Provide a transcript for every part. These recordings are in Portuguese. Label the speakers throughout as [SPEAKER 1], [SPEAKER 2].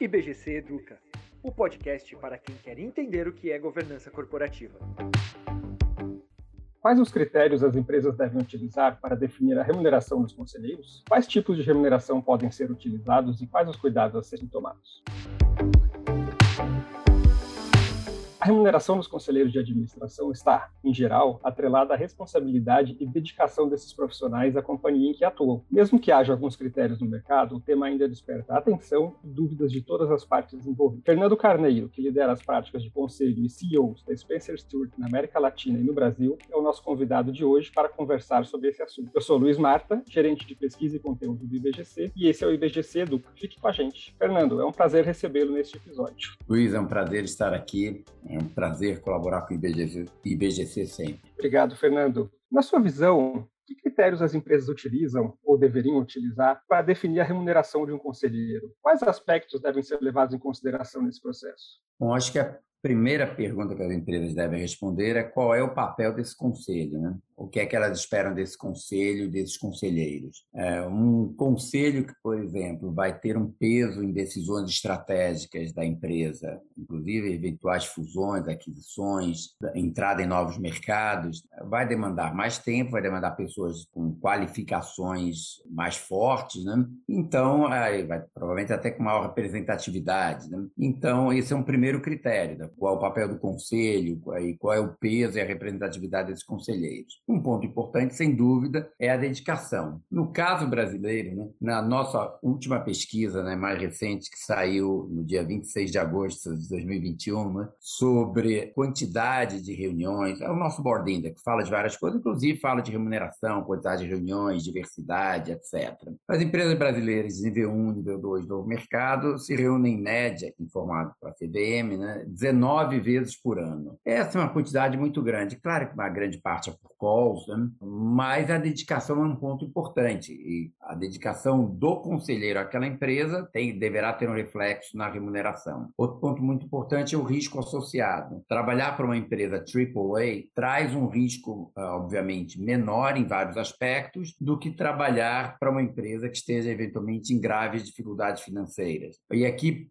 [SPEAKER 1] IBGC Educa, o podcast para quem quer entender o que é governança corporativa.
[SPEAKER 2] Quais os critérios as empresas devem utilizar para definir a remuneração dos conselheiros? Quais tipos de remuneração podem ser utilizados e quais os cuidados a serem tomados? Remuneração dos conselheiros de administração está, em geral, atrelada à responsabilidade e dedicação desses profissionais à companhia em que atuam. Mesmo que haja alguns critérios no mercado, o tema ainda desperta atenção e dúvidas de todas as partes envolvidas. Fernando Carneiro, que lidera as práticas de conselho e CEOs da Spencer Stewart na América Latina e no Brasil, é o nosso convidado de hoje para conversar sobre esse assunto. Eu sou Luiz Marta, gerente de pesquisa e conteúdo do IBGC, e esse é o IBGC Educa. Fique com a gente. Fernando, é um prazer recebê-lo neste episódio.
[SPEAKER 3] Luiz, é um prazer estar aqui. É um prazer colaborar com o IBGC, IBGC sempre.
[SPEAKER 2] Obrigado, Fernando. Na sua visão, que critérios as empresas utilizam ou deveriam utilizar para definir a remuneração de um conselheiro? Quais aspectos devem ser levados em consideração nesse processo?
[SPEAKER 3] Bom, acho que a primeira pergunta que as empresas devem responder é qual é o papel desse conselho, né? o que é que elas esperam desse conselho, desses conselheiros. É um conselho que, por exemplo, vai ter um peso em decisões estratégicas da empresa, inclusive eventuais fusões, aquisições, entrada em novos mercados, vai demandar mais tempo, vai demandar pessoas com qualificações mais fortes, né? Então, vai provavelmente até com maior representatividade. Né? Então, esse é um primeiro critério, qual é o papel do conselho, qual é o peso e a representatividade desses conselheiros. Um ponto importante, sem dúvida, é a dedicação. No caso brasileiro, né, na nossa última pesquisa, né, mais recente, que saiu no dia 26 de agosto de 2021, né, sobre quantidade de reuniões, é o nosso Board Index, fala de várias coisas, inclusive fala de remuneração, quantidade de reuniões, diversidade, etc. As empresas brasileiras de nível 1, nível 2 do mercado se reúnem em média, informado pela CBM, né, 19 vezes por ano. Essa é uma quantidade muito grande. Claro que uma grande parte é por call, né? mas a dedicação é um ponto importante. E a dedicação do conselheiro àquela empresa tem, deverá ter um reflexo na remuneração. Outro ponto muito importante é o risco associado. Trabalhar para uma empresa AAA traz um risco, ah, obviamente, menor em vários aspectos do que trabalhar para uma empresa que esteja eventualmente em graves dificuldades financeiras. E aqui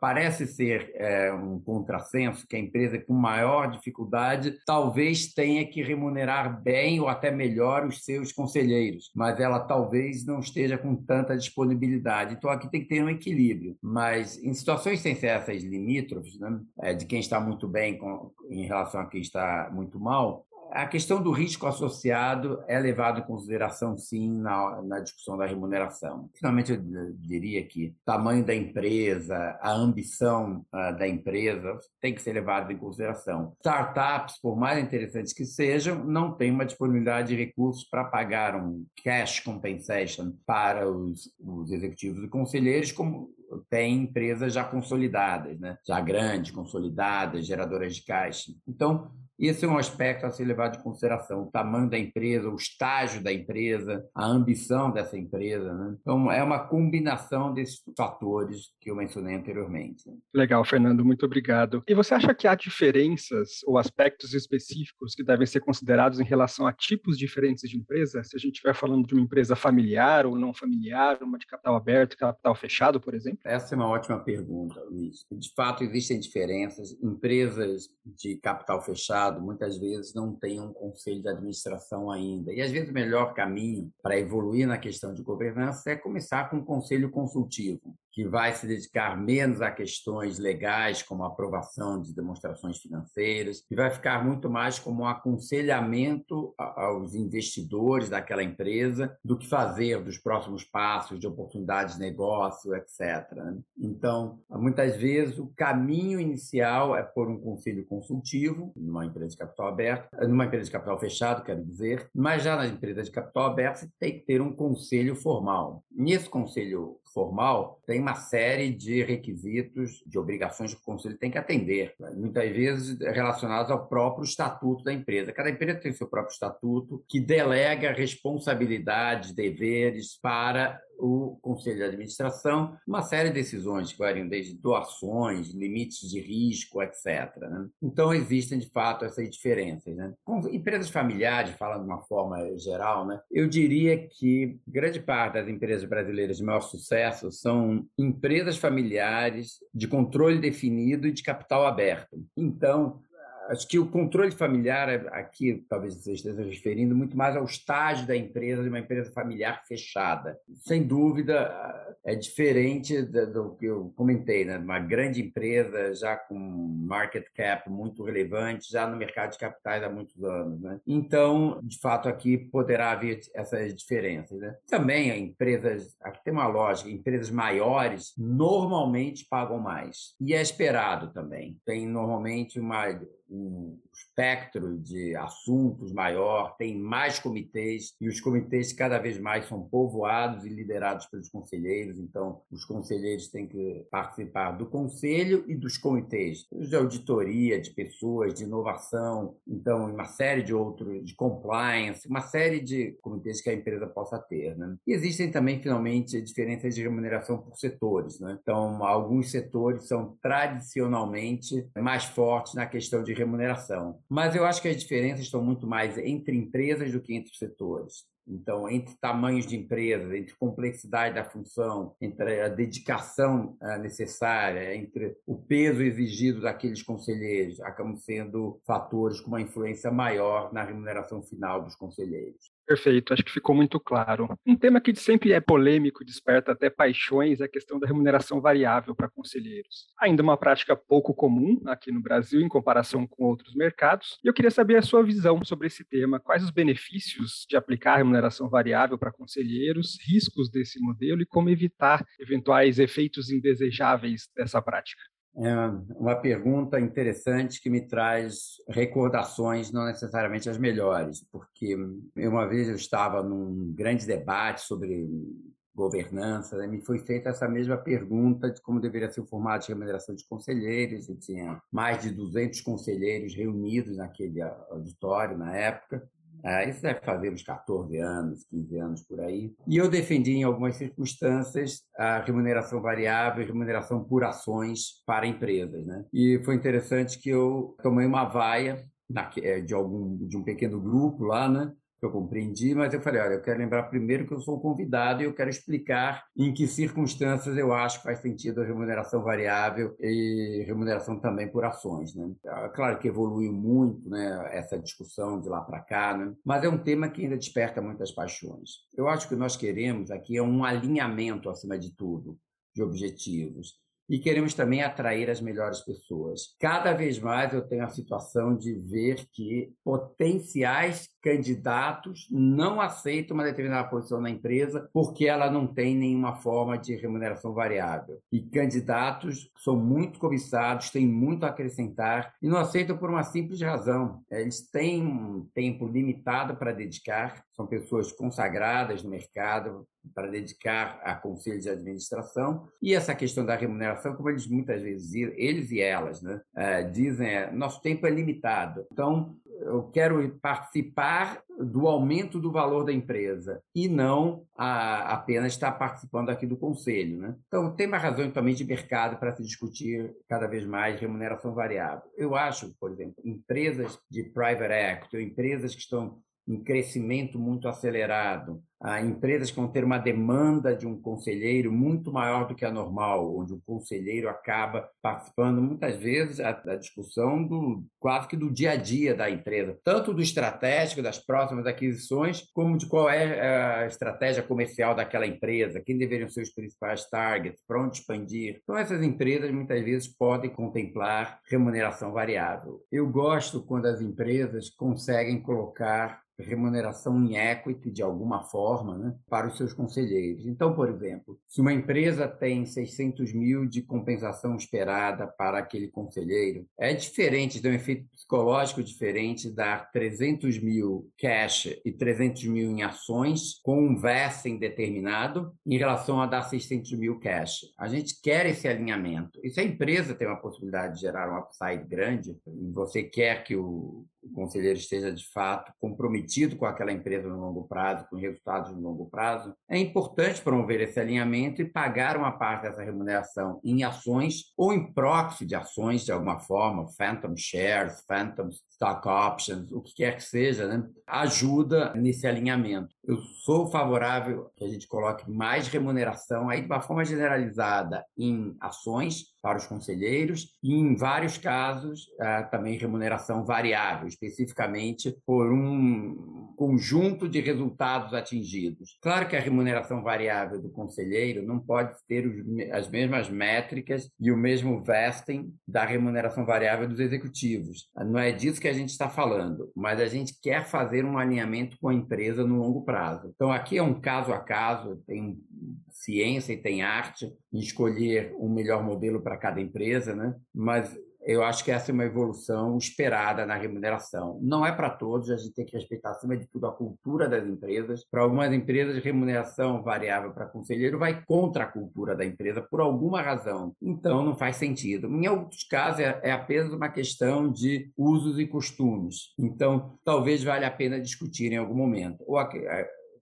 [SPEAKER 3] parece ser é, um contrassenso que a empresa com maior dificuldade talvez tenha que remunerar bem ou até melhor os seus conselheiros, mas ela talvez não esteja com tanta disponibilidade. Então aqui tem que ter um equilíbrio. Mas em situações sem ser essas limítrofes, né, é, de quem está muito bem com, em relação a quem está muito mal, a questão do risco associado é levado em consideração, sim, na, na discussão da remuneração. Finalmente, eu diria que tamanho da empresa, a ambição uh, da empresa tem que ser levado em consideração. Startups, por mais interessantes que sejam, não têm uma disponibilidade de recursos para pagar um cash compensation para os, os executivos e conselheiros, como tem empresas já consolidadas, né? já grandes, consolidadas, geradoras de caixa. Então, esse é um aspecto a ser levado em consideração: o tamanho da empresa, o estágio da empresa, a ambição dessa empresa. Né? Então, é uma combinação desses fatores que eu mencionei anteriormente.
[SPEAKER 2] Legal, Fernando, muito obrigado. E você acha que há diferenças ou aspectos específicos que devem ser considerados em relação a tipos diferentes de empresa? Se a gente estiver falando de uma empresa familiar ou não familiar, uma de capital aberto, capital fechado, por exemplo?
[SPEAKER 3] Essa é uma ótima pergunta, Luiz. De fato, existem diferenças. Empresas de capital fechado muitas vezes não tem um conselho de administração ainda. E às vezes o melhor caminho para evoluir na questão de governança é começar com um conselho consultivo que vai se dedicar menos a questões legais, como aprovação de demonstrações financeiras, e vai ficar muito mais como um aconselhamento aos investidores daquela empresa do que fazer dos próximos passos, de oportunidades de negócio, etc. Né? Então, muitas vezes, o caminho inicial é por um conselho consultivo, numa empresa de capital aberto, numa empresa de capital fechado, quero dizer, mas já na empresa de capital aberto, você tem que ter um conselho formal. Nesse conselho formal, tem uma série de requisitos, de obrigações que o conselho tem que atender, né? muitas vezes relacionados ao próprio estatuto da empresa. Cada empresa tem seu próprio estatuto que delega responsabilidades, deveres para o conselho de administração uma série de decisões que variam desde doações, limites de risco, etc. Né? Então, existem, de fato, essas diferenças. Né? Com empresas familiares, falando de uma forma geral, né, eu diria que grande parte das empresas brasileiras de maior sucesso são empresas familiares de controle definido e de capital aberto. Então, Acho que o controle familiar, aqui talvez você esteja referindo muito mais ao estágio da empresa, de uma empresa familiar fechada. Sem dúvida, é diferente do que eu comentei, né? uma grande empresa já com market cap muito relevante, já no mercado de capitais há muitos anos. Né? Então, de fato, aqui poderá haver essas diferenças. Né? Também empresas, aqui tem uma lógica, empresas maiores normalmente pagam mais. E é esperado também. Tem normalmente uma um espectro de assuntos maior, tem mais comitês e os comitês cada vez mais são povoados e liderados pelos conselheiros, então os conselheiros têm que participar do conselho e dos comitês, de auditoria, de pessoas, de inovação, então uma série de outros, de compliance, uma série de comitês que a empresa possa ter. Né? E existem também, finalmente, diferenças de remuneração por setores. Né? Então, alguns setores são tradicionalmente mais fortes na questão de remuneração. Mas eu acho que as diferenças estão muito mais entre empresas do que entre setores. Então, entre tamanhos de empresas, entre complexidade da função, entre a dedicação eh, necessária, entre o peso exigido daqueles conselheiros, acabam sendo fatores com uma influência maior na remuneração final dos conselheiros.
[SPEAKER 2] Perfeito, acho que ficou muito claro. Um tema que sempre é polêmico, desperta até paixões, é a questão da remuneração variável para conselheiros. Ainda uma prática pouco comum aqui no Brasil em comparação com outros mercados. E eu queria saber a sua visão sobre esse tema. Quais os benefícios de aplicar a remuneração variável para conselheiros, riscos desse modelo e como evitar eventuais efeitos indesejáveis dessa prática?
[SPEAKER 3] É uma pergunta interessante que me traz recordações, não necessariamente as melhores, porque uma vez eu estava num grande debate sobre governança, né, me foi feita essa mesma pergunta de como deveria ser o formato de remuneração de conselheiros, e tinha mais de 200 conselheiros reunidos naquele auditório na época, isso deve fazer uns 14 anos, 15 anos por aí. E eu defendi em algumas circunstâncias a remuneração variável e remuneração por ações para empresas. Né? E foi interessante que eu tomei uma vaia é, de, algum, de um pequeno grupo lá, né? Eu compreendi, mas eu falei, olha, eu quero lembrar primeiro que eu sou convidado e eu quero explicar em que circunstâncias eu acho que faz sentido a remuneração variável e remuneração também por ações, né? É claro que evoluiu muito, né, essa discussão de lá para cá, né? Mas é um tema que ainda desperta muitas paixões. Eu acho que nós queremos aqui é um alinhamento acima de tudo de objetivos e queremos também atrair as melhores pessoas. Cada vez mais eu tenho a situação de ver que potenciais candidatos não aceitam uma determinada posição na empresa porque ela não tem nenhuma forma de remuneração variável. E candidatos são muito cobiçados, têm muito a acrescentar e não aceitam por uma simples razão. Eles têm um tempo limitado para dedicar, são pessoas consagradas no mercado, para dedicar a conselhos de administração e essa questão da remuneração, como eles muitas vezes eles e elas, né, é, dizem, é, nosso tempo é limitado. Então eu quero participar do aumento do valor da empresa e não a, apenas estar participando aqui do conselho. Né? Então, tem uma razão também de mercado para se discutir cada vez mais remuneração variável. Eu acho, por exemplo, empresas de private equity ou empresas que estão em crescimento muito acelerado, a empresas que vão ter uma demanda de um conselheiro muito maior do que a normal, onde o conselheiro acaba participando muitas vezes da discussão do quase que do dia a dia da empresa, tanto do estratégico das próximas aquisições, como de qual é a estratégia comercial daquela empresa, quem deveriam ser os principais targets, para onde expandir. Então essas empresas muitas vezes podem contemplar remuneração variável. Eu gosto quando as empresas conseguem colocar remuneração em equity de alguma forma né, para os seus conselheiros. Então, por exemplo, se uma empresa tem 600 mil de compensação esperada para aquele conselheiro, é diferente, tem um efeito psicológico diferente dar 300 mil cash e 300 mil em ações com um vesting determinado em relação a dar 600 mil cash. A gente quer esse alinhamento. E se a empresa tem uma possibilidade de gerar um upside grande, você quer que o o conselheiro esteja de fato comprometido com aquela empresa no longo prazo, com resultados no longo prazo, é importante promover esse alinhamento e pagar uma parte dessa remuneração em ações ou em proxy de ações de alguma forma, phantom shares, phantom stock options, o que quer que seja, né? ajuda nesse alinhamento. Eu sou favorável que a gente coloque mais remuneração aí de uma forma generalizada em ações para os conselheiros e, em vários casos, ah, também remuneração variável, especificamente por um conjunto de resultados atingidos. Claro que a remuneração variável do conselheiro não pode ter as mesmas métricas e o mesmo vesting da remuneração variável dos executivos. Não é disso que a gente está falando, mas a gente quer fazer um alinhamento com a empresa no longo prazo. Então, aqui é um caso a caso, tem ciência e tem arte em escolher o um melhor modelo para cada empresa, né? mas eu acho que essa é uma evolução esperada na remuneração. Não é para todos, a gente tem que respeitar, acima de tudo, a cultura das empresas. Para algumas empresas, remuneração variável para conselheiro vai contra a cultura da empresa por alguma razão. Então, não faz sentido. Em alguns casos, é, é apenas uma questão de usos e costumes. Então, talvez valha a pena discutir em algum momento. Ou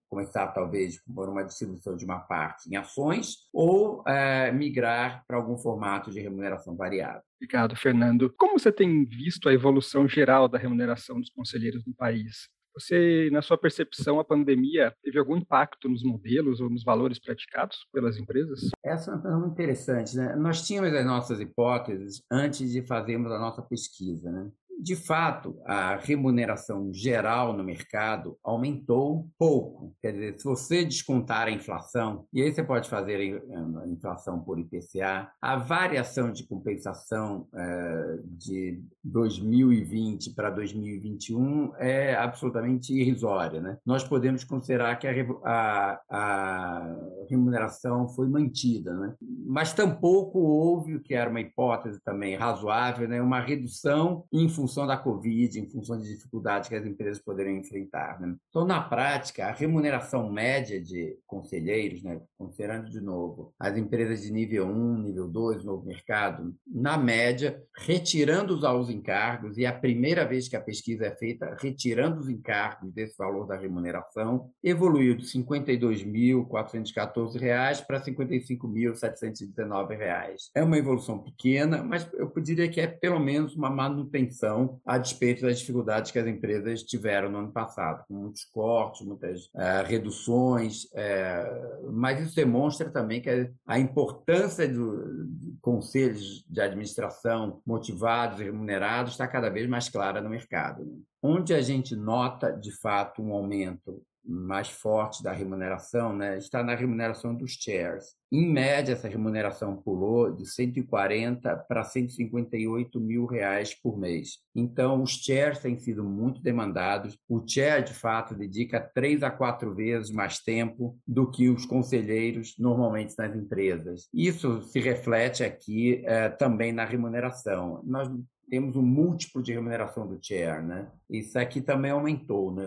[SPEAKER 3] começar talvez por uma distribuição de uma parte em ações ou é, migrar para algum formato de remuneração variável.
[SPEAKER 2] Obrigado, Fernando. Como você tem visto a evolução geral da remuneração dos conselheiros no país? Você, na sua percepção, a pandemia teve algum impacto nos modelos ou nos valores praticados pelas empresas?
[SPEAKER 3] Essa é uma pergunta interessante. Né? Nós tínhamos as nossas hipóteses antes de fazermos a nossa pesquisa. Né? De fato, a remuneração geral no mercado aumentou pouco. Quer dizer, se você descontar a inflação, e aí você pode fazer a inflação por IPCA, a variação de compensação é, de 2020 para 2021 é absolutamente irrisória. Né? Nós podemos considerar que a, a, a remuneração foi mantida, né? mas tampouco houve, o que era uma hipótese também razoável, né? uma redução em função função da Covid, em função de dificuldades que as empresas poderiam enfrentar. Né? Então, na prática, a remuneração média de conselheiros, né, considerando de novo as empresas de nível 1, nível 2, novo mercado, na média, retirando os altos encargos, e é a primeira vez que a pesquisa é feita, retirando os encargos desse valor da remuneração, evoluiu de R$ 52.414 para R$ 55.719. É uma evolução pequena, mas eu diria que é pelo menos uma manutenção a despeito das dificuldades que as empresas tiveram no ano passado, com muitos cortes, muitas é, reduções, é, mas isso demonstra também que a importância do, de conselhos de administração motivados e remunerados está cada vez mais clara no mercado. Né? Onde a gente nota, de fato, um aumento mais forte da remuneração né, está na remuneração dos chairs. Em média, essa remuneração pulou de 140 para 158 mil reais por mês. Então, os chairs têm sido muito demandados. O chair, de fato, dedica três a quatro vezes mais tempo do que os conselheiros normalmente nas empresas. Isso se reflete aqui eh, também na remuneração. Nós temos um múltiplo de remuneração do chair, né? Isso aqui também aumentou, né?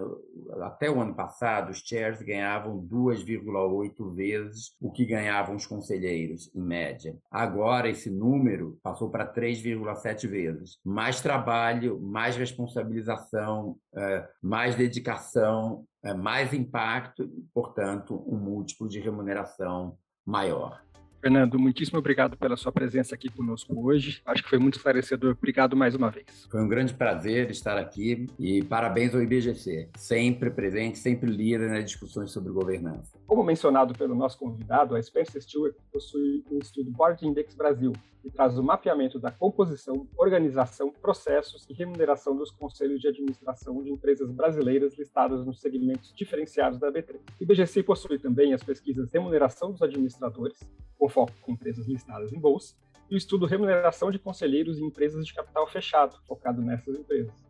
[SPEAKER 3] Até o ano passado, os chairs ganhavam 2,8 vezes o que ganhavam os conselheiros, em média. Agora, esse número passou para 3,7 vezes. Mais trabalho, mais responsabilização, é, mais dedicação, é, mais impacto, portanto, um múltiplo de remuneração maior.
[SPEAKER 2] Fernando, muitíssimo obrigado pela sua presença aqui conosco hoje. Acho que foi muito esclarecedor. Obrigado mais uma vez.
[SPEAKER 3] Foi um grande prazer estar aqui e parabéns ao IBGC. Sempre presente, sempre líder nas discussões sobre governança.
[SPEAKER 2] Como mencionado pelo nosso convidado, a Spencer Stewart possui o Estudo Board Index Brasil, que traz o mapeamento da composição, organização, processos e remuneração dos conselhos de administração de empresas brasileiras listadas nos segmentos diferenciados da B3. O IBGC possui também as pesquisas Remuneração dos Administradores, com foco em empresas listadas em bolsa, e o estudo Remuneração de Conselheiros em Empresas de Capital Fechado, focado nessas empresas.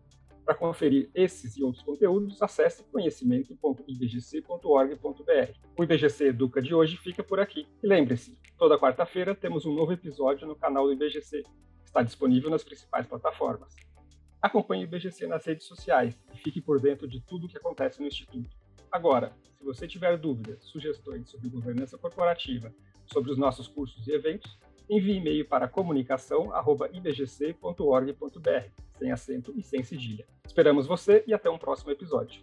[SPEAKER 2] Para conferir esses e outros conteúdos, acesse conhecimento.ibgc.org.br. O IBGC Educa de hoje fica por aqui. E lembre-se, toda quarta-feira temos um novo episódio no canal do IBGC. Está disponível nas principais plataformas. Acompanhe o IBGC nas redes sociais e fique por dentro de tudo o que acontece no Instituto. Agora, se você tiver dúvidas, sugestões sobre governança corporativa, sobre os nossos cursos e eventos, envie e-mail para comunicação.ibgc.org.br, sem acento e sem cedilha. Esperamos você e até um próximo episódio.